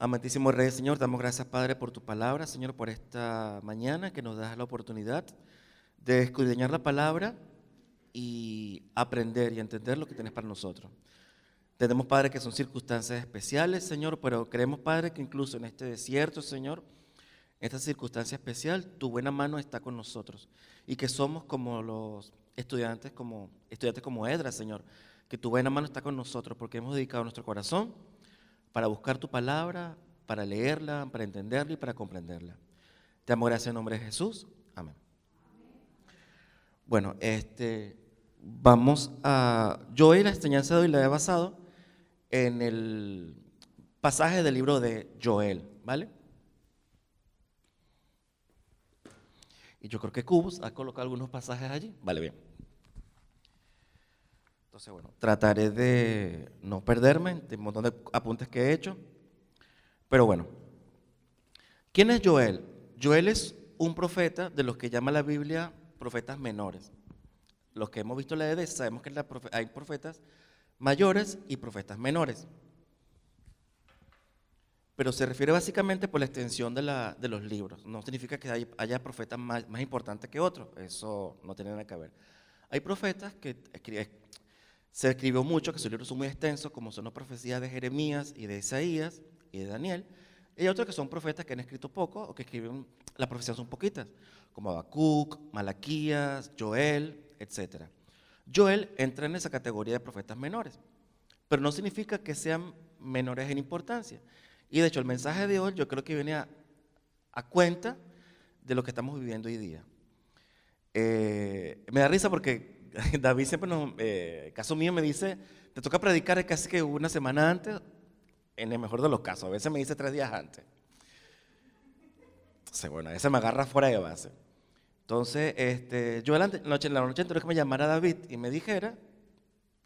Amantísimo Rey, Señor, damos gracias, Padre, por tu palabra, Señor, por esta mañana que nos das la oportunidad de escudriñar la palabra y aprender y entender lo que tienes para nosotros. Tenemos, Padre, que son circunstancias especiales, Señor, pero creemos, Padre, que incluso en este desierto, Señor, esta circunstancia especial, tu buena mano está con nosotros y que somos como los estudiantes, como estudiantes como Edra, Señor, que tu buena mano está con nosotros porque hemos dedicado nuestro corazón para buscar tu palabra, para leerla, para entenderla y para comprenderla. Te amo gracias en nombre de Jesús. Amén. Bueno, este, vamos a... Yo hoy la enseñanza de hoy la he basado en el pasaje del libro de Joel, ¿vale? Y yo creo que Cubos ha colocado algunos pasajes allí. Vale, bien. Entonces, bueno, trataré de no perderme de un montón de apuntes que he hecho. Pero bueno, ¿quién es Joel? Joel es un profeta de los que llama la Biblia profetas menores. Los que hemos visto la ED sabemos que hay profetas mayores y profetas menores. Pero se refiere básicamente por la extensión de, los libros. No significa que haya profetas más, más importantes que otros. Eso no tiene nada que ver. Hay profetas que se escribió mucho, que sus libros son muy extensos, como son las profecías de Jeremías y de Isaías y de Daniel. Y hay otros que son profetas que han escrito poco o que escriben, las profecías son poquitas, como Habacuc, Malaquías, Joel, etc. Joel entra en esa categoría de profetas menores, pero no significa que sean menores en importancia. Y de hecho, el mensaje de hoy yo creo que viene a, cuenta de lo que estamos viviendo hoy día. Eh, me da risa porque David siempre nos, eh, caso mío me dice, te toca predicar casi que una semana antes, en el mejor de los casos, a veces me dice tres días antes. Entonces, bueno, a veces me agarra fuera de base. Entonces, este, yo la noche, la noche anterior que me llamara David y me dijera,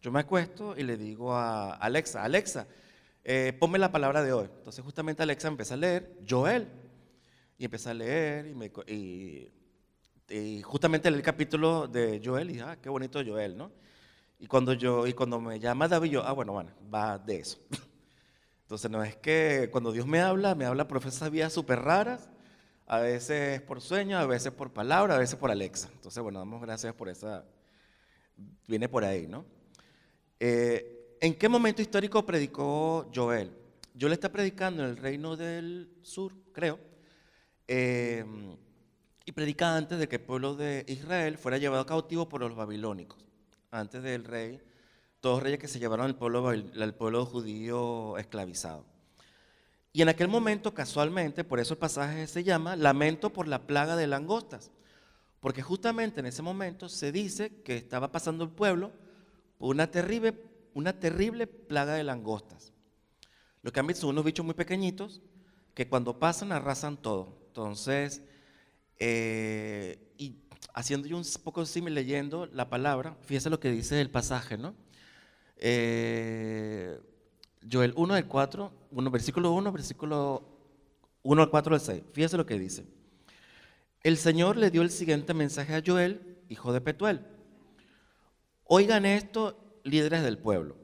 yo me acuesto y le digo a Alexa, Alexa, eh, ponme la palabra de hoy. Entonces justamente Alexa empieza a leer Joel. Y empieza a leer y, me, y y justamente en el capítulo de Joel, y ah, qué bonito Joel, ¿no? Y cuando, yo, y cuando me llama David, yo, ah, bueno, bueno, va de eso. Entonces, no es que cuando Dios me habla, me habla por esas vías súper raras, a veces por sueño, a veces por palabra, a veces por Alexa. Entonces, bueno, damos gracias por esa, viene por ahí, ¿no? Eh, ¿En qué momento histórico predicó Joel? Joel está predicando en el reino del sur, creo. Eh, y predicaba antes de que el pueblo de Israel fuera llevado cautivo por los babilónicos, antes del rey, todos reyes que se llevaron al pueblo, al pueblo judío esclavizado. Y en aquel momento, casualmente, por eso el pasaje se llama Lamento por la plaga de langostas, porque justamente en ese momento se dice que estaba pasando el pueblo por una terrible, una terrible plaga de langostas. Lo que han visto son unos bichos muy pequeñitos que cuando pasan arrasan todo. Entonces, eh, y haciendo yo un poco así, leyendo la palabra, fíjese lo que dice el pasaje, ¿no? Eh, Joel 1 del 4, 1, versículo 1, versículo 1 al 4 al 6. Fíjese lo que dice. El Señor le dio el siguiente mensaje a Joel, hijo de Petuel. Oigan esto, líderes del pueblo.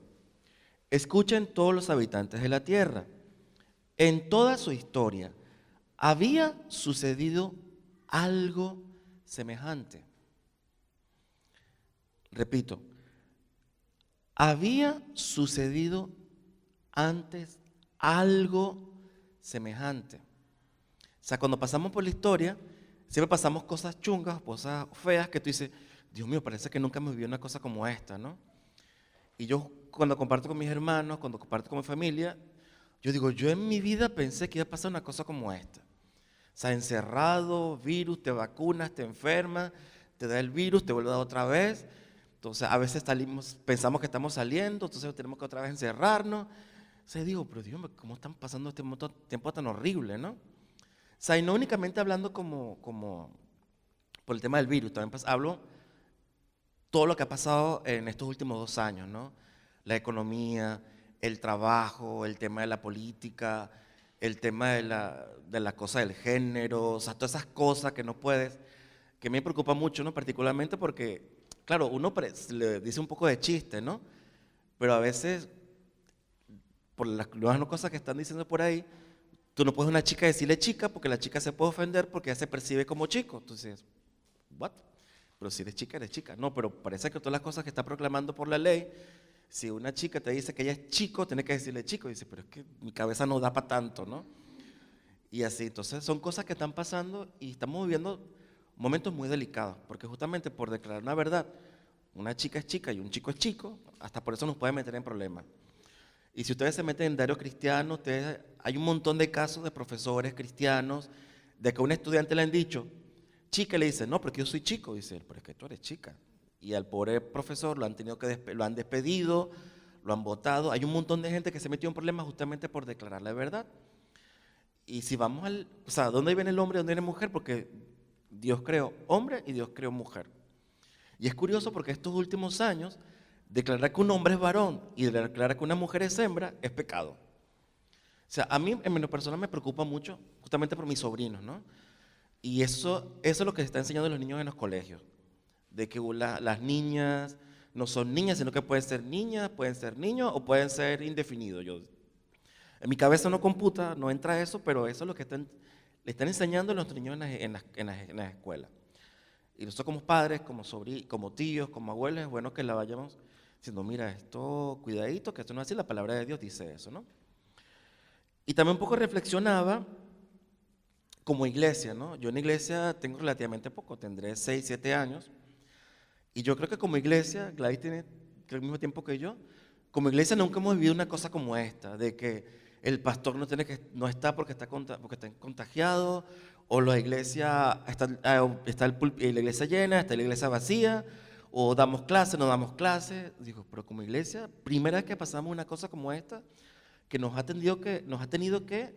Escuchen todos los habitantes de la tierra. En toda su historia había sucedido algo semejante. Repito, había sucedido antes algo semejante. O sea, cuando pasamos por la historia, siempre pasamos cosas chungas, cosas feas que tú dices, Dios mío, parece que nunca me vivido una cosa como esta, ¿no? Y yo cuando comparto con mis hermanos, cuando comparto con mi familia, yo digo, yo en mi vida pensé que iba a pasar una cosa como esta sea, encerrado, virus, te vacunas, te enfermas, te da el virus, te vuelve a dar otra vez. Entonces, a veces salimos, pensamos que estamos saliendo, entonces tenemos que otra vez encerrarnos. O sea, digo, pero Dios, ¿cómo están pasando este tiempo tan horrible, no? O sea, y no únicamente hablando como, como por el tema del virus, también hablo todo lo que ha pasado en estos últimos dos años, ¿no? La economía, el trabajo, el tema de la política, el tema de la, de la cosa del género, o sea, todas esas cosas que no puedes, que me preocupa mucho, ¿no? Particularmente porque, claro, uno le dice un poco de chiste, ¿no? Pero a veces, por las nuevas cosas que están diciendo por ahí, Tú no puedes a una chica decirle chica porque la chica se puede ofender porque ya se percibe como chico. Entonces, ¿what? Pero si eres chica, eres chica. No, pero parece que todas las cosas que está proclamando por la ley, si una chica te dice que ella es chico, tiene que decirle chico. Y dice, pero es que mi cabeza no da para tanto, ¿no? Y así, entonces son cosas que están pasando y estamos viviendo momentos muy delicados, porque justamente por declarar una verdad, una chica es chica y un chico es chico, hasta por eso nos puede meter en problemas. Y si ustedes se meten en diario cristiano, ustedes, hay un montón de casos de profesores cristianos, de que a un estudiante le han dicho, chica, le dice, no, porque yo soy chico, dice él, pero es que tú eres chica. Y al pobre profesor lo han tenido que lo han despedido, lo han votado. Hay un montón de gente que se metió en problemas justamente por declarar la verdad. Y si vamos al, o sea, ¿dónde viene el hombre y dónde viene la mujer? Porque Dios creó hombre y Dios creó mujer. Y es curioso porque estos últimos años declarar que un hombre es varón y declarar que una mujer es hembra es pecado. O sea, a mí en mi persona me preocupa mucho, justamente por mis sobrinos, ¿no? Y eso, eso es lo que se está enseñando a los niños en los colegios, de que las niñas no son niñas, sino que pueden ser niñas, pueden ser niños o pueden ser indefinidos. Yo, en mi cabeza no computa, no entra eso, pero eso es lo que le están enseñando a los niños en las, en las, escuelas. Y nosotros como padres, como, como tíos, como abuelos, es bueno que la vayamos diciendo, mira, esto, cuidadito, que esto no es así, la palabra de Dios dice eso, ¿no? Y también un poco reflexionaba como iglesia, ¿no? Yo en iglesia tengo relativamente poco, tendré 6, 7 años, y yo creo que como iglesia, Gladys tiene el mismo tiempo que yo, como iglesia nunca hemos vivido una cosa como esta, de que el pastor no, tiene que, no está porque está, porque está contagiado, o la iglesia está, ah, está el, la iglesia llena, está la iglesia vacía, o damos clase, no damos clase. Digo, pero como iglesia, primera vez que pasamos una cosa como esta, que nos ha tenido que, nos ha tenido que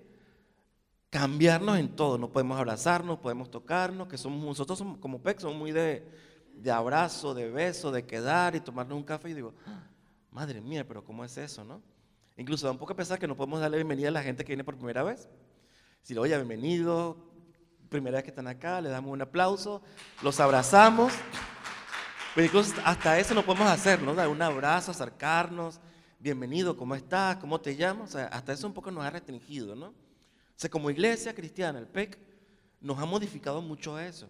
cambiarnos en todo. No podemos abrazarnos, podemos tocarnos, que somos nosotros somos, como PEC somos muy de, de abrazo, de beso, de quedar y tomarnos un café. Y digo, ah, madre mía, pero ¿cómo es eso, no? Incluso da un poco a pensar que no podemos darle bienvenida a la gente que viene por primera vez. Si lo oye, bienvenido, primera vez que están acá, le damos un aplauso, los abrazamos. Pero incluso hasta eso no podemos hacer, ¿no? Dar un abrazo, acercarnos, bienvenido, ¿cómo estás? ¿Cómo te llamas? Hasta eso un poco nos ha restringido, ¿no? O sea, como iglesia cristiana, el PEC, nos ha modificado mucho eso.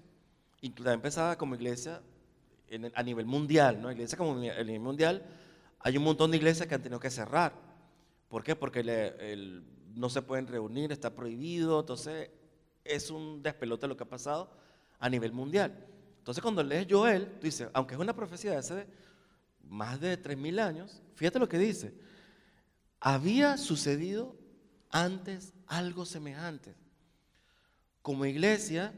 Incluso también pensaba como iglesia a nivel mundial, ¿no? Iglesia como a nivel mundial, hay un montón de iglesias que han tenido que cerrar. ¿Por qué? Porque no se pueden reunir, está prohibido, entonces es un despelote lo que ha pasado a nivel mundial. Entonces cuando lees Joel, tú dices, aunque es una profecía de hace más de 3.000 años, fíjate lo que dice, había sucedido antes algo semejante. Como iglesia,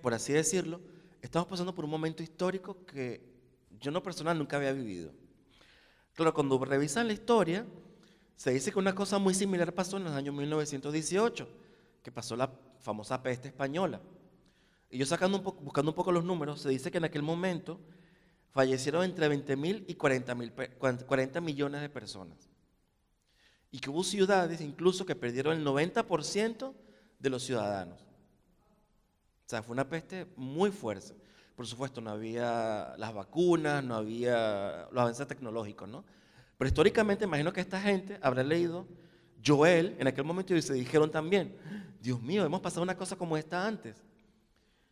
por así decirlo, estamos pasando por un momento histórico que yo no personal nunca había vivido. Claro, cuando revisan la historia, se dice que una cosa muy similar pasó en los años 1918, que pasó la famosa peste española. Y yo sacando un buscando un poco los números, se dice que en aquel momento fallecieron entre 20 mil y 40, 40 millones de personas. Y que hubo ciudades incluso que perdieron el 90% de los ciudadanos. Sea, fue una peste muy fuerte. Por supuesto, no había las vacunas, no había los avances tecnológicos, ¿no? Pero históricamente imagino que esta gente habrá leído Joel en aquel momento y se dijeron también, Dios mío, hemos pasado una cosa como esta antes.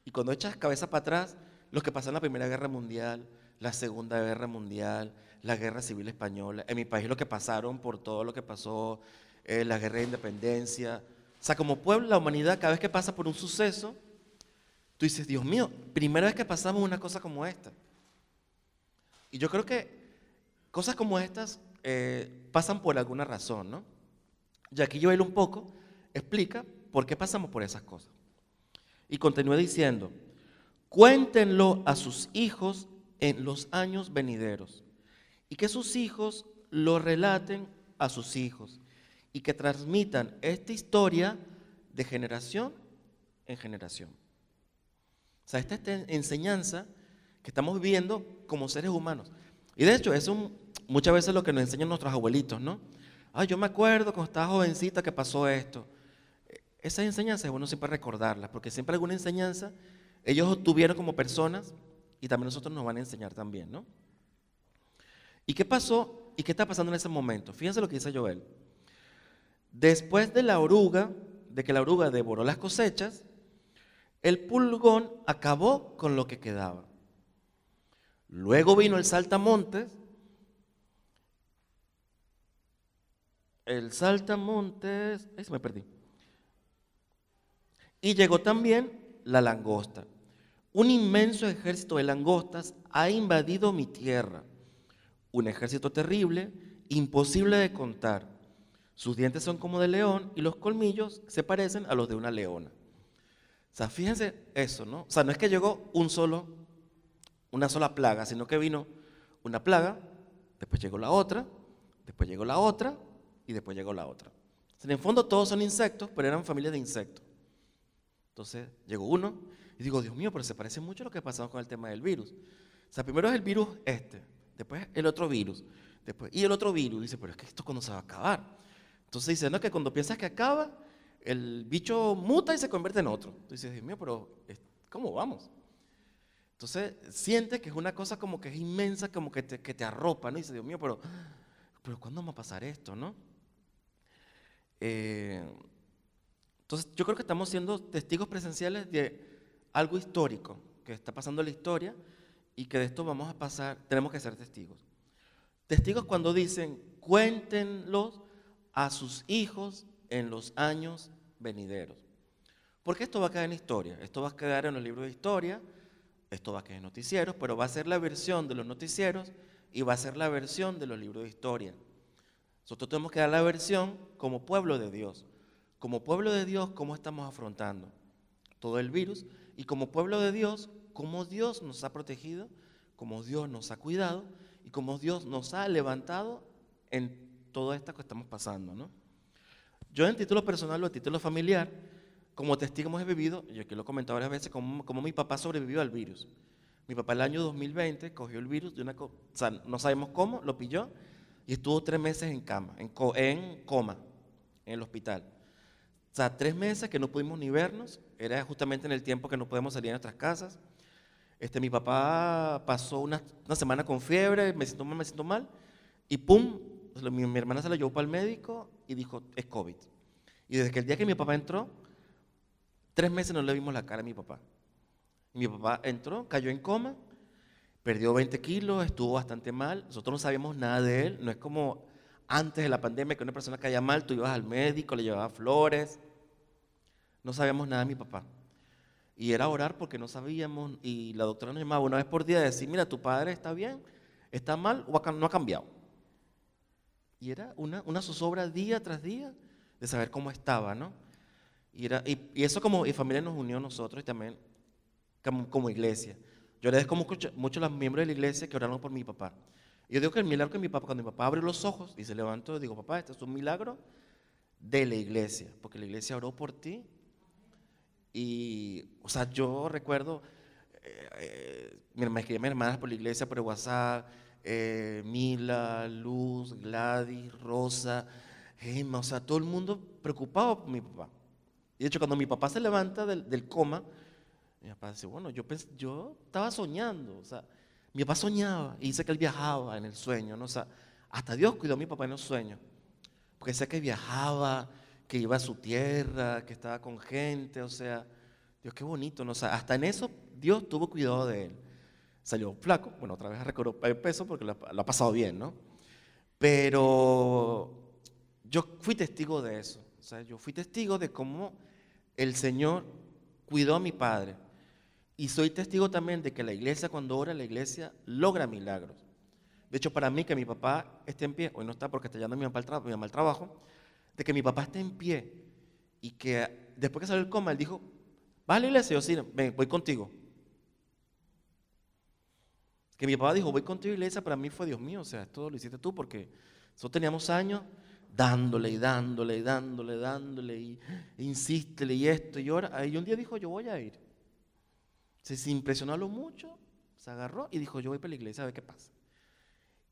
Y cuando echas cabeza para atrás, lo que pasó en la Primera Guerra Mundial, la Segunda Guerra Mundial, la Guerra Civil Española, en mi país lo que pasaron por todo lo que pasó, eh, la Guerra de Independencia. O sea, como pueblo, la humanidad, cada vez que pasa por un suceso, tú dices, Dios mío, primera vez que pasamos una cosa como esta. Y yo creo que cosas como estas eh, pasan por alguna razón, ¿no? Y aquí yo él un poco explica por qué pasamos por esas cosas. Y continúa diciendo, cuéntenlo a sus hijos en los años venideros y que sus hijos lo relaten a sus hijos y que transmitan esta historia de generación en generación. O sea, esta, esta enseñanza que estamos viviendo como seres humanos. Y de hecho, es muchas veces lo que nos enseñan nuestros abuelitos, ¿no? Ay, yo me acuerdo cuando estaba jovencita que pasó esto. Esas enseñanzas es bueno siempre recordarlas, porque siempre alguna enseñanza ellos obtuvieron como personas y también nosotros nos van a enseñar también, ¿no? ¿Y qué pasó y qué está pasando en ese momento? Fíjense lo que dice Joel. Después de la oruga, de que la oruga devoró las cosechas, el pulgón acabó con lo que quedaba. Luego vino el saltamontes. El saltamontes, ahí se me perdí. Y llegó también la langosta. Un inmenso ejército de langostas ha invadido mi tierra. Un ejército terrible, imposible de contar. Sus dientes son como de león y los colmillos se parecen a los de una leona. O sea, fíjense eso, ¿no? O sea, no es que llegó un solo, una sola plaga, sino que vino una plaga, después llegó la otra, después llegó la otra y después llegó la otra. en el fondo todos son insectos, pero eran familias de insectos. Entonces llegó uno y digo, Dios mío, pero se parece mucho a lo que pasamos con el tema del virus. O sea, primero es el virus este, después el otro virus, después y el otro virus. Dice, pero es que esto cuando se va a acabar. Entonces dice, no, que cuando piensas que acaba, el bicho muta y se convierte en otro. Entonces Dios mío, pero ¿cómo vamos? Entonces siente que es una cosa como que es inmensa, como que te, que te arropa, ¿no? Y dice, Dios mío, pero, pero ¿cuándo va a pasar esto, no? Eh, entonces yo creo que estamos siendo testigos presenciales de algo histórico que está pasando en la historia y que de esto vamos a pasar, tenemos que ser testigos. Testigos cuando dicen, cuéntenlos a sus hijos en los años venideros. Porque esto va a quedar en historia, esto va a quedar en los libros de historia, esto va a quedar en noticieros, pero va a ser la versión de los noticieros y va a ser la versión de los libros de historia. Nosotros tenemos que dar la versión como pueblo de Dios. Como pueblo de Dios, ¿cómo estamos afrontando todo el virus? Y como pueblo de Dios, ¿cómo Dios nos ha protegido? ¿Cómo Dios nos ha cuidado? Y cómo Dios nos ha levantado en todo esto que estamos pasando, ¿no? Yo en título personal o en título familiar, como testigo hemos vivido, yo aquí lo he comentado varias veces, cómo, mi papá sobrevivió al virus. Mi papá el año 2020 cogió el virus de una, o sea, no sabemos cómo, lo pilló y estuvo tres meses en cama, en, en coma, en el hospital. O sea, tres meses que no pudimos ni vernos, era justamente en el tiempo que no podemos salir a nuestras casas. Este, mi papá pasó una, una semana con fiebre, me siento mal, me siento mal, y pum, mi, hermana se la llevó para el médico y dijo, es COVID. Y desde que el día que mi papá entró, tres meses no le vimos la cara a mi papá. mi papá entró, cayó en coma, perdió 20 kilos, estuvo bastante mal. Nosotros no sabíamos nada de él. No es como antes de la pandemia que una persona caía mal, tú ibas al médico, le llevabas flores. No sabíamos nada de mi papá. Y era orar porque no sabíamos. Y la doctora nos llamaba una vez por día a decir, mira, tu padre está bien, está mal o no ha cambiado. Y era una, una zozobra día tras día de saber cómo estaba, ¿no? Y, era, y, eso como y familia nos unió a nosotros y también como, iglesia. Yo agradezco mucho, mucho a los miembros de la iglesia que oraron por mi papá. Y yo digo que el milagro que mi papá, cuando mi papá abre los ojos y se levantó, digo, papá, este es un milagro de la iglesia, porque la iglesia oró por ti. Y, o sea, yo recuerdo, eh, eh, me escribían mis hermanas por la iglesia, por el WhatsApp, eh, Mila, Luz, Gladys, Rosa, Emma, o sea, todo el mundo preocupado por mi papá. Y de hecho, cuando mi papá se levanta del, coma, mi papá dice, bueno, yo, yo estaba soñando, o sea, mi papá soñaba y dice que él viajaba en el sueño, ¿no? O sea, hasta Dios cuidó a mi papá en el sueño, porque sé que viajaba, que iba a su tierra, que estaba con gente, o sea, Dios, qué bonito, ¿no? O sea, hasta en eso Dios tuvo cuidado de él. Salió flaco, bueno, otra vez recobró peso porque lo, ha pasado bien, ¿no? Pero yo fui testigo de eso. O sea, yo fui testigo de cómo el Señor cuidó a mi padre. Y soy testigo también de que la iglesia, cuando ora, la iglesia logra milagros. De hecho, para mí, que mi papá esté en pie, hoy no está porque está yendo mi mamá al, mi mamá al trabajo, de que mi papá esté en pie y que después que salió el coma, él dijo, ¿vas a la iglesia? Yo sí, ven, voy contigo. Que mi papá dijo, voy a la iglesia, para mí fue Dios mío, o sea, esto lo hiciste tú porque nosotros teníamos años dándole y dándole y dándole, dándole y insístele y esto y ahora. Y un día dijo, yo voy a ir. Se, impresionó lo mucho, se agarró y dijo, yo voy para la iglesia a ver qué pasa.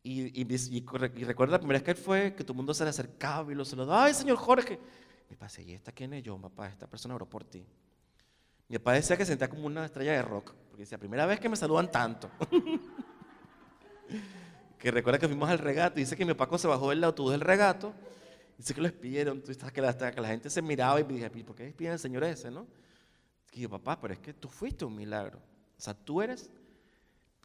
Y, y, recuerda la primera vez que él fue, que todo el mundo se le acercaba y lo saludaba, ay, señor Jorge. Mi papá decía, ¿y esta quién es yo, papá? Esta persona oró por ti. Mi papá decía que sentía como una estrella de rock, porque decía, primera vez que me saludan tanto. que recuerda que fuimos al regato y dice que mi papá se bajó del autobús del regato Dice que lo despidieron, que la, que la gente se miraba y dije, ¿por qué despiden al señor ese, no? Y yo, papá, pero es que tú fuiste un milagro. O sea, tú eres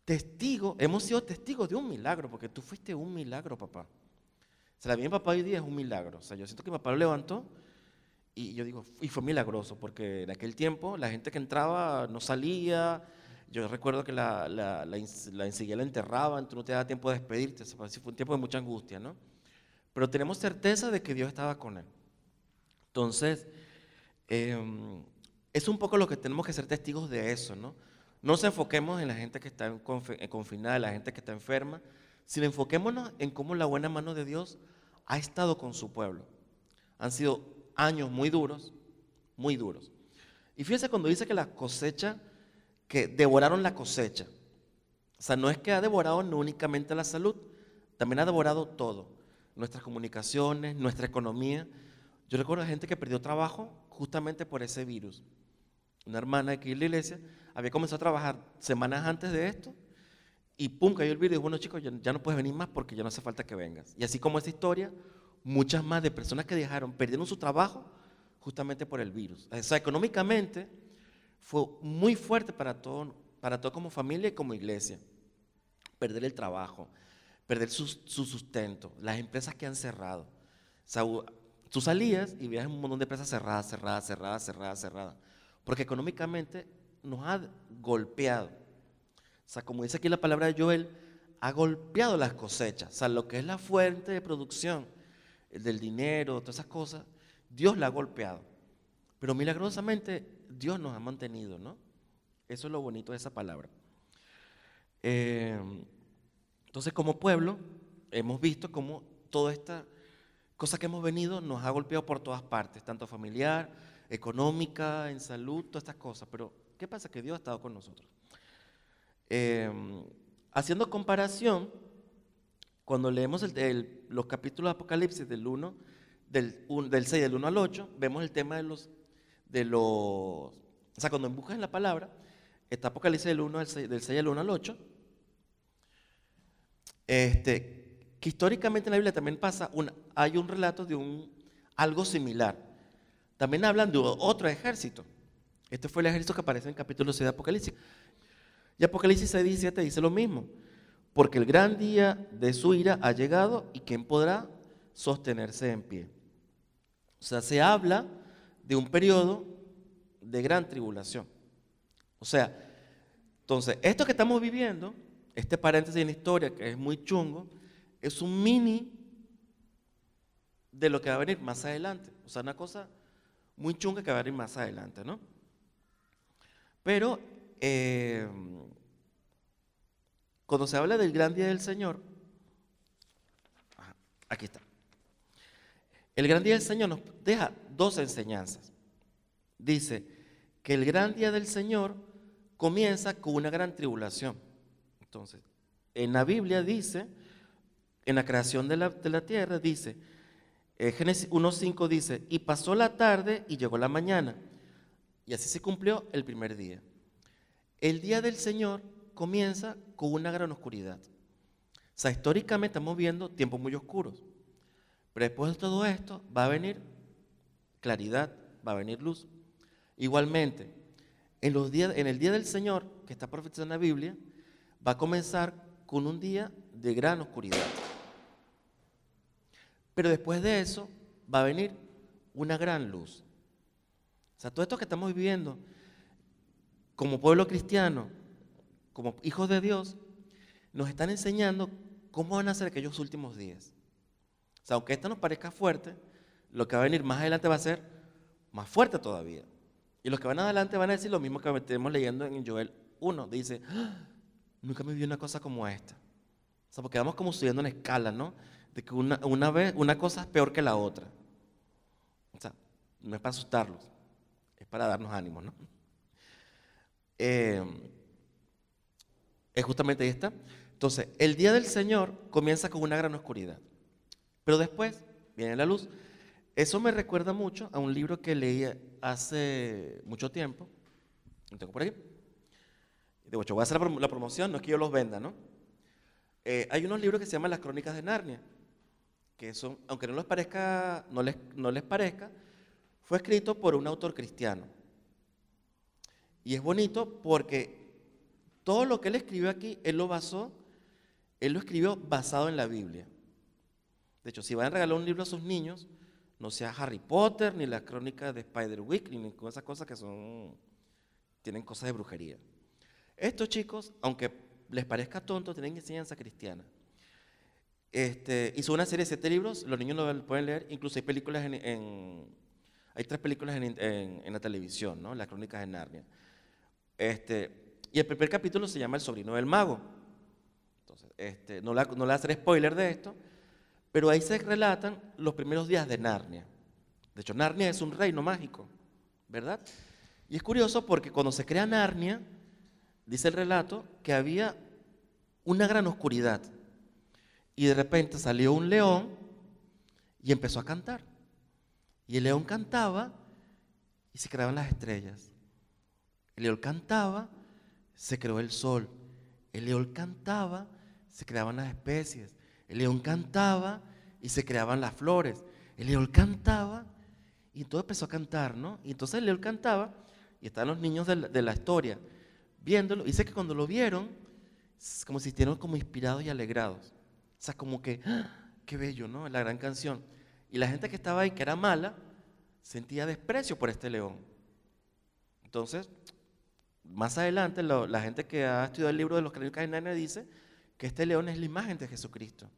testigo, hemos sido testigos de un milagro, porque tú fuiste un milagro, papá. O sea, la vida de papá hoy día es un milagro. O sea, yo siento que mi papá lo levantó y yo digo, y fue milagroso, porque en aquel tiempo la gente que entraba no salía. Yo recuerdo que la, la, la, la enseguida la enterraban, tú no te daba tiempo de despedirte. Fue un tiempo de mucha angustia, ¿no? Pero tenemos certeza de que Dios estaba con él. Entonces, em, es un poco lo que tenemos que ser testigos de eso, ¿no? No nos enfoquemos en la gente que está en confinada, la gente que está enferma, sino enfoquémonos en cómo la buena mano de Dios ha estado con su pueblo. Han sido años muy duros, muy duros. Y fíjense cuando dice que la cosecha, que devoraron la cosecha. O sea, no es que ha devorado no únicamente la salud, también ha devorado todo. Nuestras comunicaciones, nuestra economía. Yo recuerdo gente que perdió trabajo justamente por ese virus. Una hermana aquí en la iglesia había comenzado a trabajar semanas antes de esto y pum, cayó el virus y dijo, bueno chicos, ya, no puedes venir más porque ya no hace falta que vengas. Y así como esa historia, muchas más de personas que dejaron, perdieron su trabajo justamente por el virus. O sea, económicamente fue muy fuerte para todo, para todo como familia y como iglesia. Perder el trabajo, perder su, sustento, las empresas que han cerrado. Sea, tú salías y veías un montón de empresas cerradas, cerradas, cerradas, cerradas, cerradas porque económicamente nos ha golpeado. O sea, como dice aquí la palabra de Joel, ha golpeado las cosechas, o sea, lo que es la fuente de producción, el del dinero, todas esas cosas, Dios la ha golpeado. Pero milagrosamente Dios nos ha mantenido, ¿no? Eso es lo bonito de esa palabra. Eh, entonces, como pueblo, hemos visto cómo toda esta cosa que hemos venido nos ha golpeado por todas partes, tanto familiar, económica, en salud, todas estas cosas. Pero, ¿qué pasa? Que Dios ha estado con nosotros. Em, haciendo comparación, cuando leemos los capítulos de Apocalipsis del 1, del, del 6, del 1 al 8, vemos el tema de los, de los, o sea, cuando buscas en la palabra, está Apocalipsis del 1 al 6, del 6 al 1 al 8, este, que históricamente en la Biblia también pasa, hay un relato de un, algo similar. También hablan de otro ejército. Este fue el ejército que aparece en capítulo 6 de Apocalipsis. Y Apocalipsis 6, 17 dice lo mismo. Porque el gran día de su ira ha llegado y ¿quién podrá sostenerse en pie? O sea, se habla de un periodo de gran tribulación. O sea, entonces, esto que estamos viviendo, este paréntesis en historia que es muy chungo, es un mini de lo que va a venir más adelante. O sea, una cosa muy chunga que va a venir más adelante, ¿no? Pero eh, cuando se habla del gran día del Señor, aquí está. El gran día del Señor nos deja dos enseñanzas. Dice que el gran día del Señor comienza con una gran tribulación. Entonces, en la Biblia dice, en la creación de la, de la tierra, dice, eh, Génesis 1.5 dice, y pasó la tarde y llegó la mañana. Y así se cumplió el primer día. El día del Señor comienza con una gran oscuridad. O sea, históricamente estamos viendo tiempos muy oscuros. Pero después de todo esto va a venir claridad, va a venir luz. Igualmente, en, los días, en el día del Señor, que está profetizado en la Biblia, va a comenzar con un día de gran oscuridad. Pero después de eso va a venir una gran luz. O sea, todo esto que estamos viviendo como pueblo cristiano, como hijos de Dios, nos están enseñando cómo van a ser aquellos últimos días. O sea, aunque esto nos parezca fuerte, lo que va a venir más adelante va a ser más fuerte todavía. Y los que van adelante van a decir lo mismo que estemos leyendo en Joel 1. Dice, ¡Ah! nunca me vi una cosa como esta. O sea, porque vamos como subiendo en escala, ¿no? de que una, vez, una cosa es peor que la otra. O sea, no es para asustarlos, es para darnos ánimo, ¿no? Eh, es justamente esta. Entonces, el día del Señor comienza con una gran oscuridad, pero después viene la luz. Eso me recuerda mucho a un libro que leí hace mucho tiempo. Lo tengo por aquí. De hecho, voy a hacer la promoción, no es que yo los venda, ¿no? Eh, hay unos libros que se llaman Las Crónicas de Narnia. que son, aunque no les parezca, no les, no les parezca, fue escrito por un autor cristiano. Y es bonito porque todo lo que él escribió aquí, él lo basó, él lo escribió basado en la Biblia. De hecho, si van a regalar un libro a sus niños, no sea Harry Potter, ni las crónicas de Spider-Wick, ni con esas cosas que son, tienen cosas de brujería. Estos chicos, aunque les parezca tonto, tienen enseñanza cristiana. Este, hizo una serie de siete libros, los niños lo pueden leer, incluso hay películas en, hay tres películas en, la televisión, ¿no? Las crónicas de Narnia. Este, y el primer capítulo se llama El sobrino del mago. Entonces, este, no, le voy hacer spoiler de esto, pero ahí se relatan los primeros días de Narnia. De hecho, Narnia es un reino mágico, ¿verdad? Y es curioso porque cuando se crea Narnia, dice el relato que había una gran oscuridad. Y de repente salió un león y empezó a cantar. Y el león cantaba y se creaban las estrellas. El león cantaba, se creó el sol. El león cantaba, se creaban las especies. El león cantaba y se creaban las flores. El león cantaba y todo empezó a cantar, ¿no? Y entonces el león cantaba y estaban los niños de la, historia viéndolo. Dice que cuando lo vieron, como si estuvieran como inspirados y alegrados. O sea, como que, ¡ah! qué bello, ¿no? La gran canción. Y la gente que estaba ahí, que era mala, sentía desprecio por este león. Entonces, más adelante, la gente que ha estudiado el libro de los crónicas de Narnia dice que este león es la imagen de Jesucristo.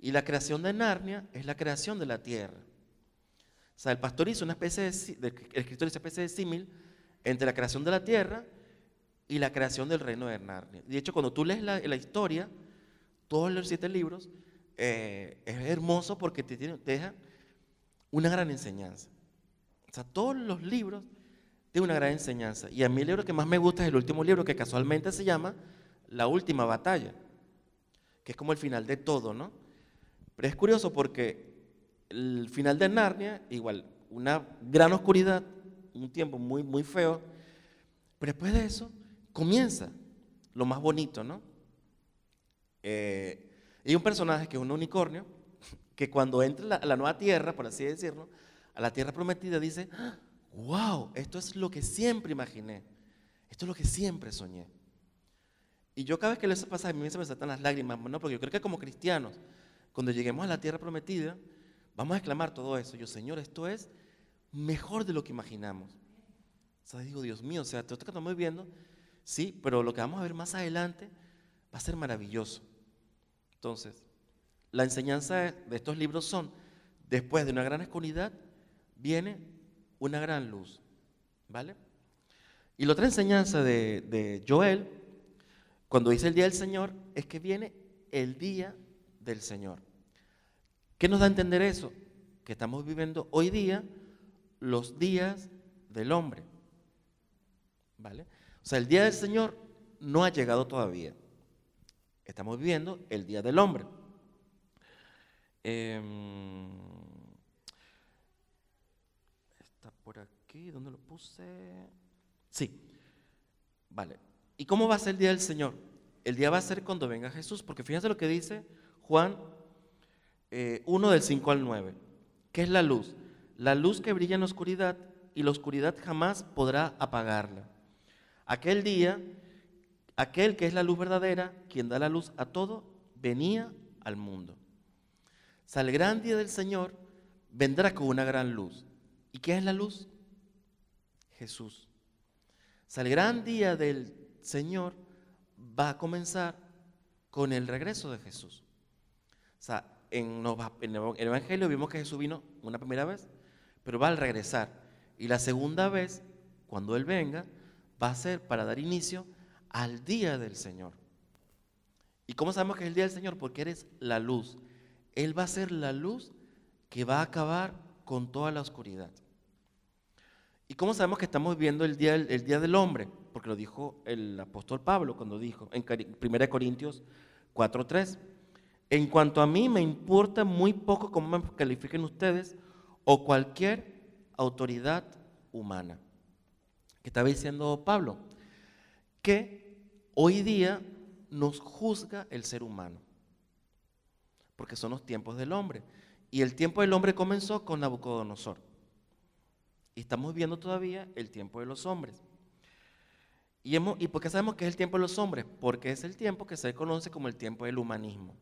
Y la creación de Narnia es la creación de la tierra. O sea, el pastor hizo una especie de, el escritor hizo una especie de símil entre la creación de la tierra y la creación del reino de Narnia. De hecho, cuando tú lees la, la historia, todos los siete libros, eh, es hermoso porque te, te, deja una gran enseñanza. O sea, todos los libros tienen una gran enseñanza. Y a mí el libro que más me gusta es el último libro, que casualmente se llama La Última Batalla, que es como el final de todo, ¿no? Pero es curioso porque el final de Narnia, igual, una gran oscuridad, un tiempo muy, muy feo, pero después de eso comienza lo más bonito, ¿no? Eh, hay un personaje que es un unicornio, que cuando entra a la, nueva tierra, por así decirlo, a la tierra prometida, dice, wow, esto es lo que siempre imaginé, esto es lo que siempre soñé. Y yo cada vez que les pasa, a mí se me saltan las lágrimas, ¿no? porque yo creo que como cristianos, cuando lleguemos a la tierra prometida, vamos a exclamar todo eso. Yo, Señor, esto es mejor de lo que imaginamos. O sea, digo, Dios mío, o sea, todo esto que estamos viendo, sí, pero lo que vamos a ver más adelante va a ser maravilloso. Entonces, la enseñanza de estos libros son, después de una gran oscuridad, viene una gran luz. ¿Vale? Y la otra enseñanza de, de Joel, cuando dice el día del Señor, es que viene el día del Señor. ¿Qué nos da a entender eso? Que estamos viviendo hoy día los días del hombre. ¿Vale? O sea, el día del Señor no ha llegado todavía. Estamos viviendo el Día del Hombre. Em, está por aquí, ¿dónde lo puse? Sí, vale. ¿Y cómo va a ser el Día del Señor? El día va a ser cuando venga Jesús, porque fíjense lo que dice Juan 1 eh, del 5 al 9. ¿Qué es la luz? La luz que brilla en la oscuridad y la oscuridad jamás podrá apagarla. Aquel día aquel que es la luz verdadera, quien da la luz a todo, venía al mundo. El gran día del Señor vendrá con una gran luz. ¿Y qué es la luz? Jesús. El gran día del Señor va a comenzar con el regreso de Jesús. Sea, en, el Evangelio vimos que Jesús vino una primera vez, pero va al regresar. Y la segunda vez, cuando Él venga, va a ser para dar inicio al día del Señor. ¿Y cómo sabemos que es el día del Señor? Porque eres la luz. Él va a ser la luz que va a acabar con toda la oscuridad. ¿Y cómo sabemos que estamos viviendo el día, el día del hombre? Porque lo dijo el apóstol Pablo cuando dijo en 1 Corintios 4:3. En cuanto a mí, me importa muy poco cómo me califiquen ustedes o cualquier autoridad humana. ¿Qué estaba diciendo Pablo? Que hoy día nos juzga el ser humano, porque son los tiempos del hombre. Y el tiempo del hombre comenzó con Nabucodonosor. Y estamos viendo todavía el tiempo de los hombres. ¿Y, hemos, ¿Y por qué sabemos que es el tiempo de los hombres? Porque es el tiempo que se conoce como el tiempo del humanismo.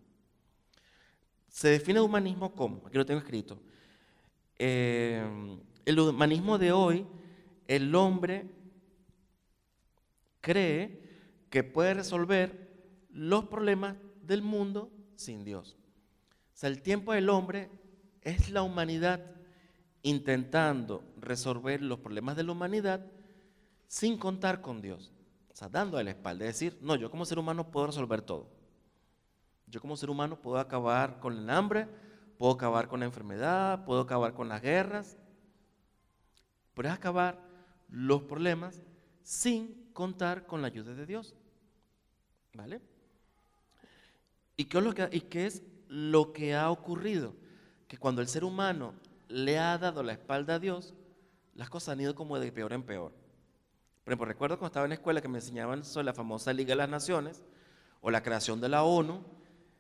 Se define humanismo como, aquí lo tengo escrito, eh, el humanismo de hoy, el hombre cree que puede resolver los problemas del mundo sin Dios. O sea, el tiempo del hombre es la humanidad intentando resolver los problemas de la humanidad sin contar con Dios. O sea, dando la espalda. Es decir, no, yo como ser humano puedo resolver todo. Yo como ser humano puedo acabar con el hambre, puedo acabar con la enfermedad, puedo acabar con las guerras. Pero es acabar los problemas sin contar con la ayuda de Dios. ¿Vale? ¿Y qué, es lo que, ¿Y qué es lo que ha ocurrido? Que cuando el ser humano le ha dado la espalda a Dios, las cosas han ido como de peor en peor. Por ejemplo, recuerdo cuando estaba en la escuela que me enseñaban sobre la famosa Liga de las Naciones o la creación de la ONU,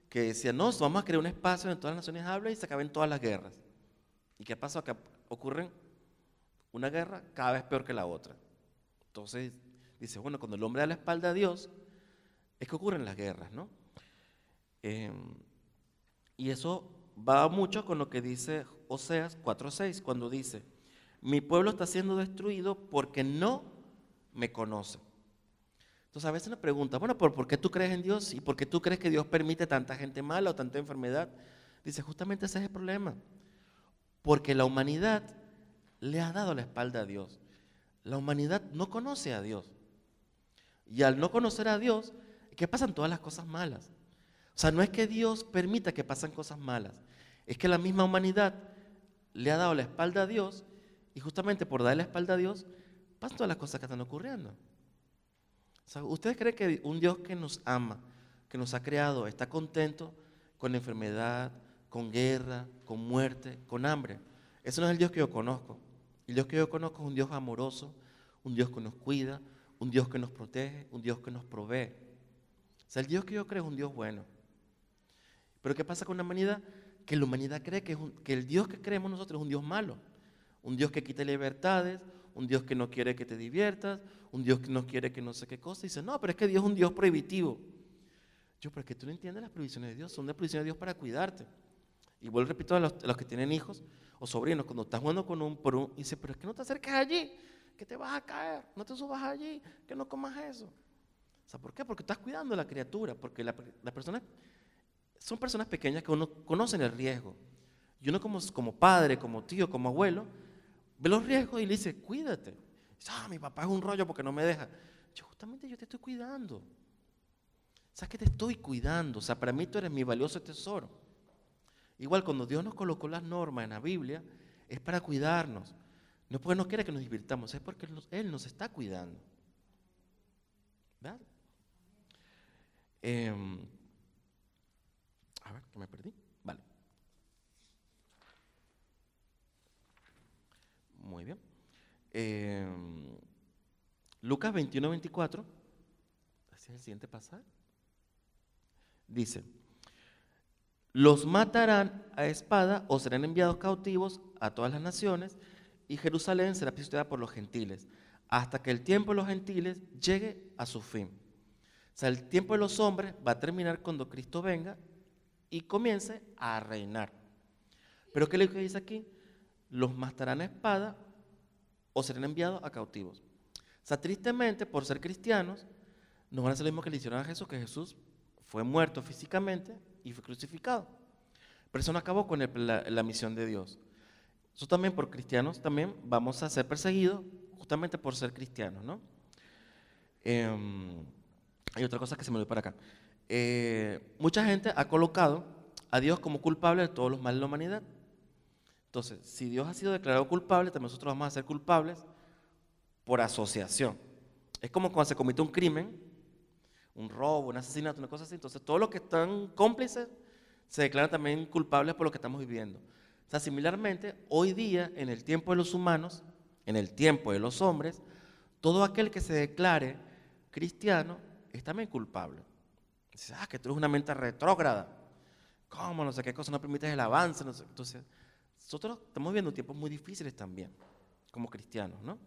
que decían, no, vamos a crear un espacio donde todas las naciones hablen y se acaben todas las guerras. ¿Y qué pasa? Que ocurren una guerra cada vez peor que la otra. Entonces, dice, bueno, cuando el hombre da la espalda a Dios, es que ocurren las guerras, ¿no? Em, y eso va mucho con lo que dice Oseas 4.6, cuando dice, mi pueblo está siendo destruido porque no me conoce. Entonces a veces nos pregunta, bueno, ¿por, qué tú crees en Dios? ¿Y por qué tú crees que Dios permite tanta gente mala o tanta enfermedad? Dice, justamente ese es el problema. Porque la humanidad le ha dado la espalda a Dios. La humanidad no conoce a Dios. Y al no conocer a Dios, ¿qué pasan todas las cosas malas? O sea, no es que Dios permita que pasen cosas malas, es que la misma humanidad le ha dado la espalda a Dios y justamente por darle la espalda a Dios pasan todas las cosas que están ocurriendo. ¿Ustedes creen que un Dios que nos ama, que nos ha creado, está contento con enfermedad, con guerra, con muerte, con hambre? Ese no es el Dios que yo conozco. El Dios que yo conozco es un Dios amoroso, un Dios que nos cuida, un Dios que nos protege, un Dios que nos provee. O sea, el Dios que yo creo es un Dios bueno. Pero ¿qué pasa con la humanidad? Que la humanidad cree que, que el Dios que creemos nosotros es un Dios malo, un Dios que quita libertades, un Dios que no quiere que te diviertas, un Dios que no quiere que no sé qué cosa. Dice, no, pero es que Dios es un Dios prohibitivo. Yo, pero es que tú no entiendes las provisiones de Dios, son las provisiones de Dios para cuidarte. Y vuelvo repito a los, que tienen hijos o sobrinos, cuando estás jugando con un, por un, dice, pero es que no te acerques allí, que te vas a caer, no te subas allí, que no comas eso. O ¿por qué? Porque estás cuidando a la criatura, porque las personas son personas pequeñas que uno conocen el riesgo. Y uno como, como padre, como tío, como abuelo, ve los riesgos y le dice, cuídate. Ah, mi papá es un rollo porque no me deja. Yo, justamente yo te estoy cuidando. ¿Sabes que te estoy cuidando? O sea, para mí tú eres mi valioso tesoro. Igual cuando Dios nos colocó las normas en la Biblia, es para cuidarnos. No porque no quiere que nos divirtamos, es porque Él nos está cuidando. ¿Verdad? Em, a ver, que me perdí. Vale. Muy bien. Em, Lucas 21, 24. Así es el siguiente pasaje. Dice, los matarán a espada o serán enviados cautivos a todas las naciones y Jerusalén será pisoteada por los gentiles hasta que el tiempo de los gentiles llegue a su fin. O sea, el tiempo de los hombres va a terminar cuando Cristo venga y comience a reinar. Pero ¿qué que dice aquí? Los matarán a espada o serán enviados a cautivos. O sea, tristemente, por ser cristianos, nos van a hacer lo mismo que le hicieron a Jesús, que Jesús fue muerto físicamente y fue crucificado. Pero eso no acabó con la, misión de Dios. Eso también por cristianos también vamos a ser perseguidos justamente por ser cristianos, ¿no? Em, hay otra cosa que se me olvidó para acá. Eh, mucha gente ha colocado a Dios como culpable de todos los males de la humanidad. Entonces, si Dios ha sido declarado culpable, también nosotros vamos a ser culpables por asociación. Es como cuando se comete un crimen, un robo, un asesinato, una cosa así. Entonces, todos los que están cómplices se declaran también culpables por lo que estamos viviendo. O sea, similarmente, hoy día, en el tiempo de los humanos, en el tiempo de los hombres, todo aquel que se declare cristiano es también culpable. Dice, ah, que tú eres una mente retrógrada, ¿Cómo? No sé qué cosa, no permites el avance. No sé. Entonces, nosotros estamos viendo tiempos muy difíciles también, como cristianos, ¿no?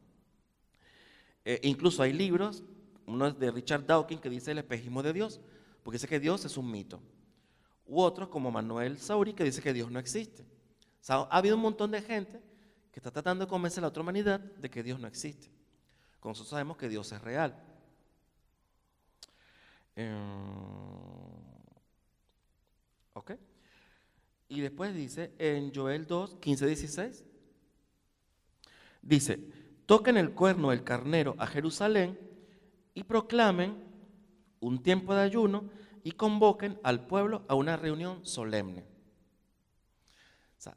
Eh, incluso hay libros, uno es de Richard Dawkins que dice el espejismo de Dios, porque dice que Dios es un mito. U otros como Manuel Sauri que dice que Dios no existe. O sea, ha habido un montón de gente que está tratando de convencer a la otra humanidad de que Dios no existe. Con nosotros sabemos que Dios es real. Eh, ¿Ok? Y después dice en Joel 2, 15, 16, dice, toquen el cuerno del carnero a Jerusalén y proclamen un tiempo de ayuno y convoquen al pueblo a una reunión solemne.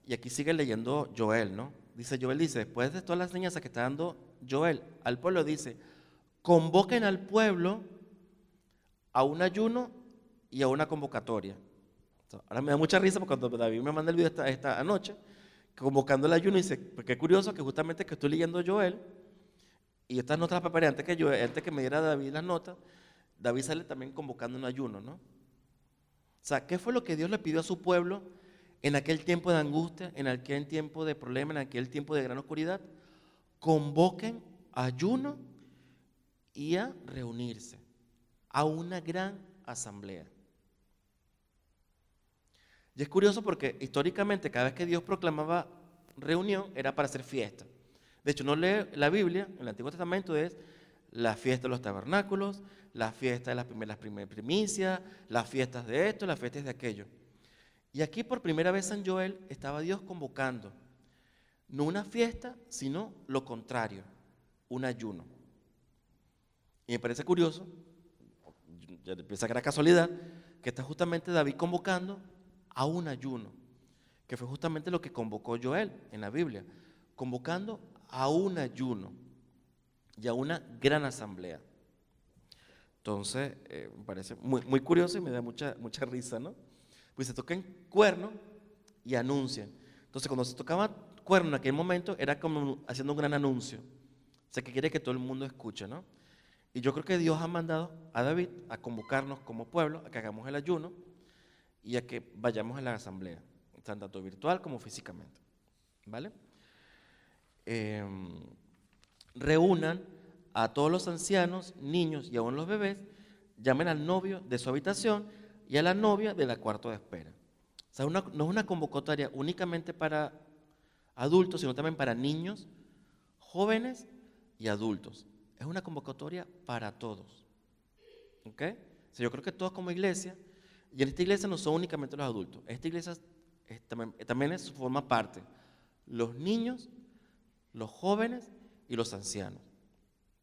y aquí sigue leyendo Joel, ¿no? Dice Joel, dice, después de todas las enseñanzas que está dando Joel al pueblo, dice, convoquen al pueblo a un ayuno y a una convocatoria. Ahora me da mucha risa porque cuando David me manda el video esta, esta noche, convocando el ayuno, dice, porque es curioso que justamente que estoy leyendo Joel, y estas notas las preparé antes que, yo, antes que me diera David las notas, David sale también convocando un ayuno, ¿no? O sea, ¿qué fue lo que Dios le pidió a su pueblo en aquel tiempo de angustia, en aquel tiempo de problema, en aquel tiempo de gran oscuridad? Convoquen ayuno y a reunirse a una gran asamblea. Y es curioso porque históricamente cada vez que Dios proclamaba reunión era para hacer fiesta. De hecho, no lee la Biblia, en el Antiguo Testamento es la fiesta de los tabernáculos, la fiesta de las primeras primicias, las fiestas de esto, las fiestas de aquello. Y aquí por primera vez San Joel estaba Dios convocando, no una fiesta, sino lo contrario, un ayuno. Y me parece curioso, ya piensa que era casualidad, que está justamente David convocando a un ayuno, que fue justamente lo que convocó Joel en la Biblia, convocando a un ayuno y a una gran asamblea. Entonces, eh, me parece muy, muy curioso y me da mucha, mucha risa, ¿no? Pues se tocan cuerno y anuncian. Entonces, cuando se tocaba cuerno en aquel momento, era como haciendo un gran anuncio. O sea, que quiere que todo el mundo escuche, ¿no? Y yo creo que Dios ha mandado a David a convocarnos como pueblo, a que hagamos el ayuno y a que vayamos a la asamblea, tanto virtual como físicamente. ¿Vale? Em, reúnan a todos los ancianos, niños y aún los bebés, llamen al novio de su habitación y a la novia de la cuarto de espera. O sea, no es una convocatoria únicamente para adultos, sino también para niños, jóvenes y adultos. Es una convocatoria para todos. ¿Ok? yo creo que todos como iglesia y en esta iglesia no son únicamente los adultos. Esta iglesia también, forma parte los niños, los jóvenes y los ancianos.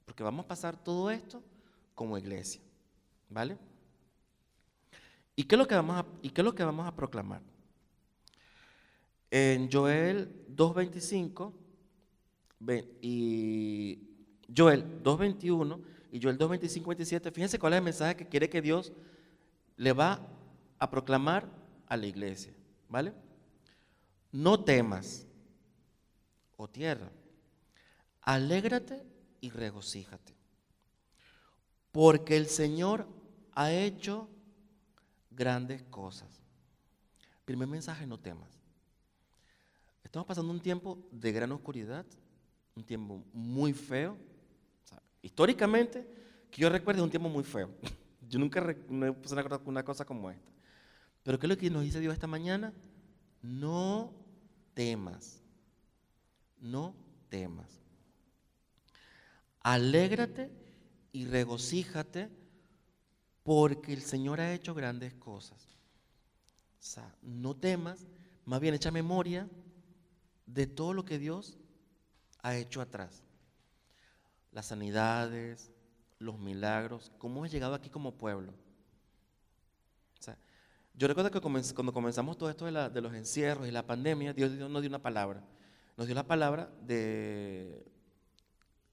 Porque vamos a pasar todo esto como iglesia. ¿Vale? ¿Y qué es lo que vamos a, y qué es lo que vamos a proclamar? En Joel 2.25 y Joel 2.21 y Joel 2.25, 27, fíjense cuál es el mensaje que quiere que Dios le va a proclamar a la iglesia, ¿vale? No temas, oh tierra, alégrate y regocíjate, porque el Señor ha hecho grandes cosas. Primer mensaje, no temas. Estamos pasando un tiempo de gran oscuridad, un tiempo muy feo. históricamente, que yo recuerdo, es un tiempo muy feo. Yo nunca me puse una cosa como esta. Pero ¿qué es lo que nos dice Dios esta mañana? No temas, no temas. Alégrate y regocíjate porque el Señor ha hecho grandes cosas. O sea, no temas, más bien echa memoria de todo lo que Dios ha hecho atrás. Las sanidades, los milagros, cómo hemos llegado aquí como pueblo. Yo recuerdo que cuando comenzamos todo esto de, los encierros y la pandemia, Dios, nos dio una palabra. Nos dio la palabra de,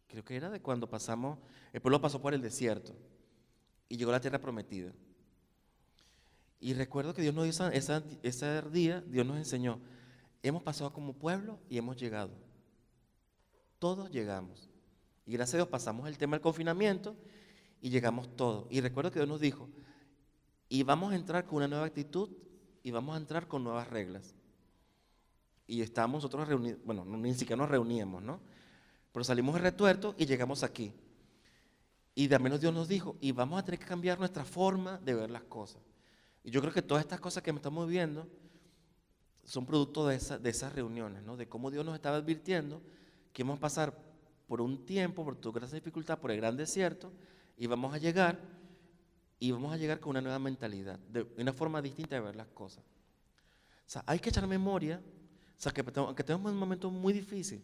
creo que era de cuando pasamos, el pueblo pasó por el desierto y llegó a la tierra prometida. Y recuerdo que Dios nos dio ese día, Dios nos enseñó, hemos pasado como pueblo y hemos llegado. Todos llegamos. Y gracias a Dios pasamos el tema del confinamiento y llegamos todos. Y recuerdo que Dios nos dijo, y vamos a entrar con una nueva actitud y vamos a entrar con nuevas reglas. Y estábamos nosotros reunidos, bueno, ni siquiera nos reuníamos, ¿no? Pero salimos de retuerto y llegamos aquí. Y de menos Dios nos dijo, y vamos a tener que cambiar nuestra forma de ver las cosas. Y yo creo que todas estas cosas que estamos viendo son producto de, esas reuniones, ¿no? De cómo Dios nos estaba advirtiendo que vamos a pasar por un tiempo, por tu gran dificultad, por el gran desierto, y vamos a llegar, y vamos a llegar con una nueva mentalidad, de una forma distinta de ver las cosas. O sea, hay que echar memoria, o sea, que aunque tenemos un momento muy difícil,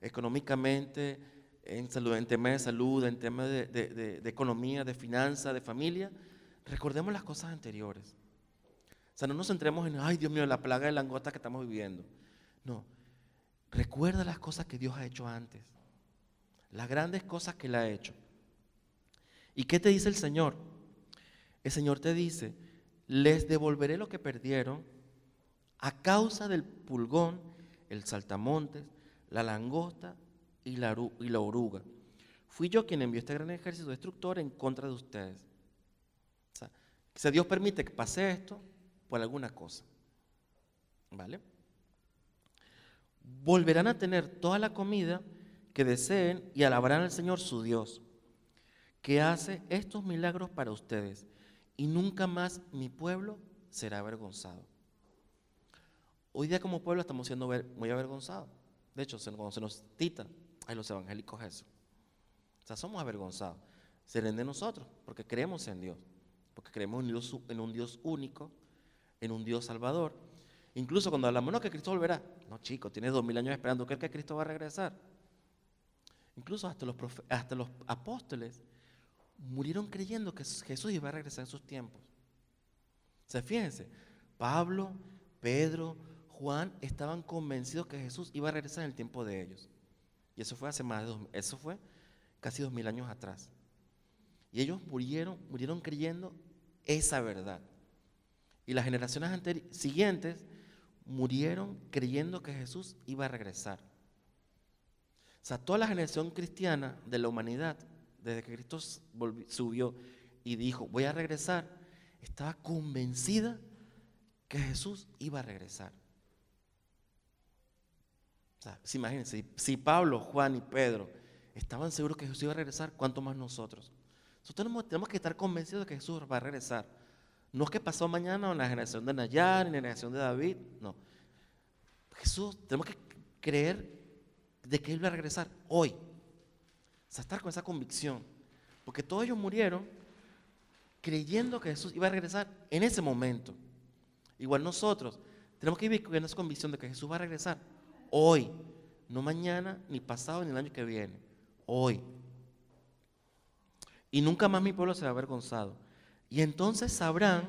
económicamente, en, temas de salud, en temas de, de economía, de finanzas, de familia, recordemos las cosas anteriores. O sea, no nos centremos en, ay Dios mío, la plaga de langosta que estamos viviendo. No, recuerda las cosas que Dios ha hecho antes, las grandes cosas que Él ha hecho. ¿Y qué te dice el Señor? El Señor te dice, les devolveré lo que perdieron a causa del pulgón, el saltamontes, la langosta y la, oruga. Fui yo quien envió este gran ejército destructor en contra de ustedes. O sea, si Dios permite que pase esto, por alguna cosa. ¿Vale? Volverán a tener toda la comida que deseen y alabarán al Señor su Dios, que hace estos milagros para ustedes, y nunca más mi pueblo será avergonzado. Hoy día como pueblo estamos siendo muy avergonzados. De hecho, cuando se nos tita, hay los evangélicos eso. O sea, somos avergonzados. Serán de nosotros, porque creemos en Dios, porque creemos en un Dios único, en un Dios salvador. Incluso cuando hablamos, no, que Cristo volverá. No, chico, tienes dos mil años esperando, ¿crees que Cristo va a regresar? Incluso hasta los, hasta los apóstoles murieron creyendo que Jesús iba a regresar en sus tiempos. O sea, fíjense, Pablo, Pedro, Juan estaban convencidos que Jesús iba a regresar en el tiempo de ellos. Y eso fue hace más de dos, eso fue casi dos mil años atrás. Y ellos murieron, murieron creyendo esa verdad. Y las generaciones siguientes murieron creyendo que Jesús iba a regresar. O sea, toda la generación cristiana de la humanidad, desde que Cristo subió y dijo, voy a regresar, estaba convencida que Jesús iba a regresar. O sea, imagínense, si Pablo, Juan y Pedro estaban seguros que Jesús iba a regresar, ¿cuánto más nosotros? Nosotros tenemos que estar convencidos de que Jesús va a regresar. No es que pasó mañana en la generación de Nayar, en la generación de David, no. Jesús, tenemos que creer de que Él va a regresar hoy. O sea, estar con esa convicción. Porque todos ellos murieron creyendo que Jesús iba a regresar en ese momento. Igual nosotros tenemos que vivir con esa convicción de que Jesús va a regresar hoy, no mañana, ni pasado, ni el año que viene, hoy. Y nunca más mi pueblo será avergonzado. Y entonces sabrán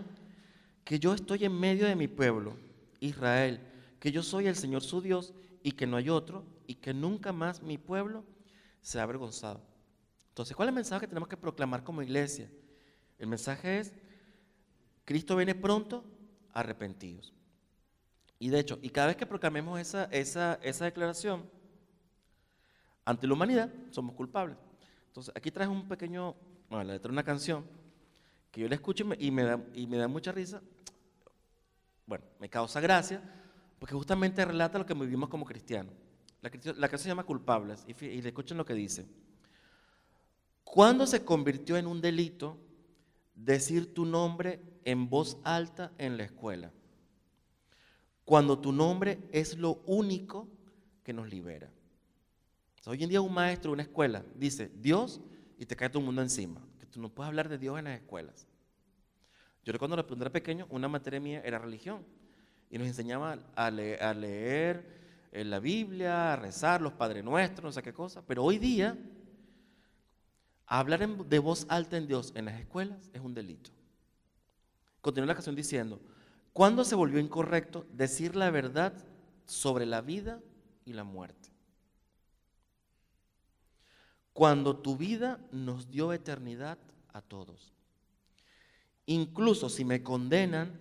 que yo estoy en medio de mi pueblo, Israel, que yo soy el Señor su Dios y que no hay otro, y que nunca más mi pueblo se ha avergonzado. Entonces, ¿cuál es el mensaje que tenemos que proclamar como iglesia? El mensaje es, Cristo viene pronto, arrepentidos. Y de hecho, y cada vez que proclamemos esa, esa, esa declaración, ante la humanidad somos culpables. Entonces, aquí traes un pequeño, bueno, la letra de una canción que yo le escucho y me, da, y me da mucha risa, bueno, me causa gracia, porque justamente relata lo que vivimos como cristianos. La, la canción se llama Culpables, y, escuchen lo que dice. ¿Cuándo se convirtió en un delito decir tu nombre en voz alta en la escuela? Cuando tu nombre es lo único que nos libera. hoy en día un maestro de una escuela dice Dios y te cae todo el mundo encima tú no puedes hablar de Dios en las escuelas. Yo recuerdo cuando era pequeño, una materia mía era religión. Y nos enseñaba a leer, eh, la Biblia, a rezar, los Padres Nuestros, no sé qué cosa. Pero hoy día, hablar de voz alta en Dios en las escuelas es un delito. Continúa la canción diciendo, ¿cuándo se volvió incorrecto decir la verdad sobre la vida y la muerte? cuando tu vida nos dio eternidad a todos. Incluso si me condenan,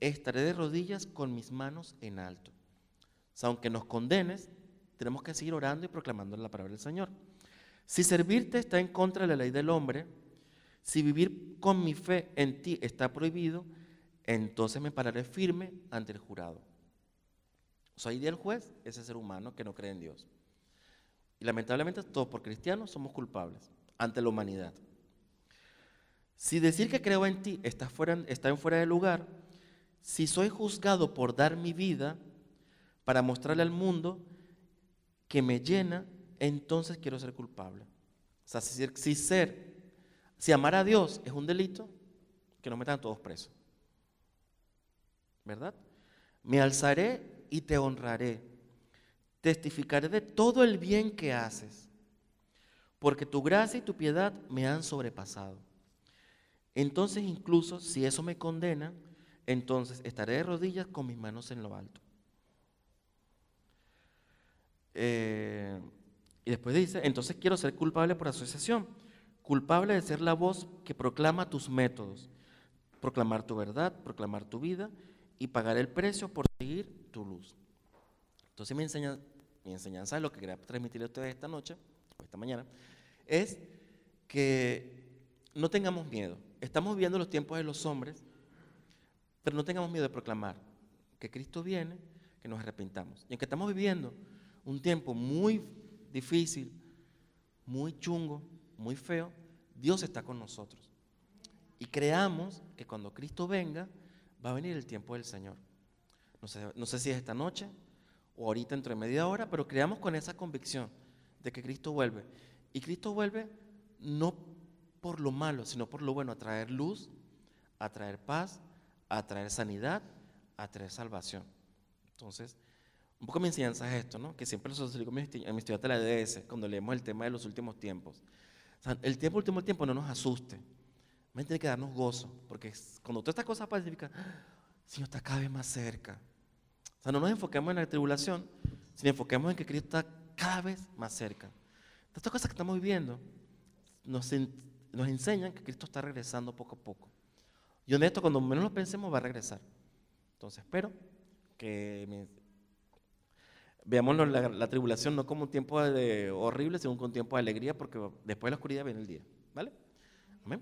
estaré de rodillas con mis manos en alto. Aunque nos condenes, tenemos que seguir orando y proclamando la palabra del Señor. Si servirte está en contra de la ley del hombre, si vivir con mi fe en ti está prohibido, entonces me pararé firme ante el jurado. O sea, juez, ese ser humano que no cree en Dios. Y lamentablemente todos por cristianos somos culpables ante la humanidad. Si decir que creo en ti está, fuera, está en fuera de lugar, si soy juzgado por dar mi vida para mostrarle al mundo que me llena, entonces quiero ser culpable. O sea, si, ser, si amar a Dios es un delito, que nos metan todos presos. ¿Verdad? Me alzaré y te honraré. Testificaré de todo el bien que haces, porque tu gracia y tu piedad me han sobrepasado. Entonces incluso si eso me condena, entonces estaré de rodillas con mis manos en lo alto. Eh, y después dice, entonces quiero ser culpable por asociación, culpable de ser la voz que proclama tus métodos, proclamar tu verdad, proclamar tu vida y pagar el precio por seguir tu luz. Entonces mi, enseñanza, mi enseñanza, lo que quería transmitirle a ustedes esta noche, o esta mañana, es que no tengamos miedo. Estamos viviendo los tiempos de los hombres, pero no tengamos miedo de proclamar que Cristo viene, que nos arrepintamos. Y aunque estamos viviendo un tiempo muy difícil, muy chungo, muy feo, Dios está con nosotros. Y creamos que cuando Cristo venga, va a venir el tiempo del Señor. No sé, no sé si es esta noche o ahorita entre media hora, pero creamos con esa convicción de que Cristo vuelve. Y Cristo vuelve no por lo malo, sino por lo bueno, a traer luz, a traer paz, a traer sanidad, a traer salvación. Entonces, un poco mi enseñanza es esto, ¿no? que siempre lo digo a mis estudiantes de la EDS cuando leemos el tema de los últimos tiempos. el tiempo, último tiempo no nos asuste. Me tiene que darnos gozo, porque cuando todas estas cosas pasan, el Señor está cada vez más cerca. O sea, no nos enfoquemos en la tribulación, sino enfoquemos en que Cristo está cada vez más cerca. Estas cosas que estamos viviendo nos, nos enseñan que Cristo está regresando poco a poco. Y honesto, cuando menos lo pensemos, va a regresar. Entonces, espero que veamos la, tribulación no como un tiempo de horrible, sino como un tiempo de alegría, porque después de la oscuridad viene el día. ¿Vale? Amén.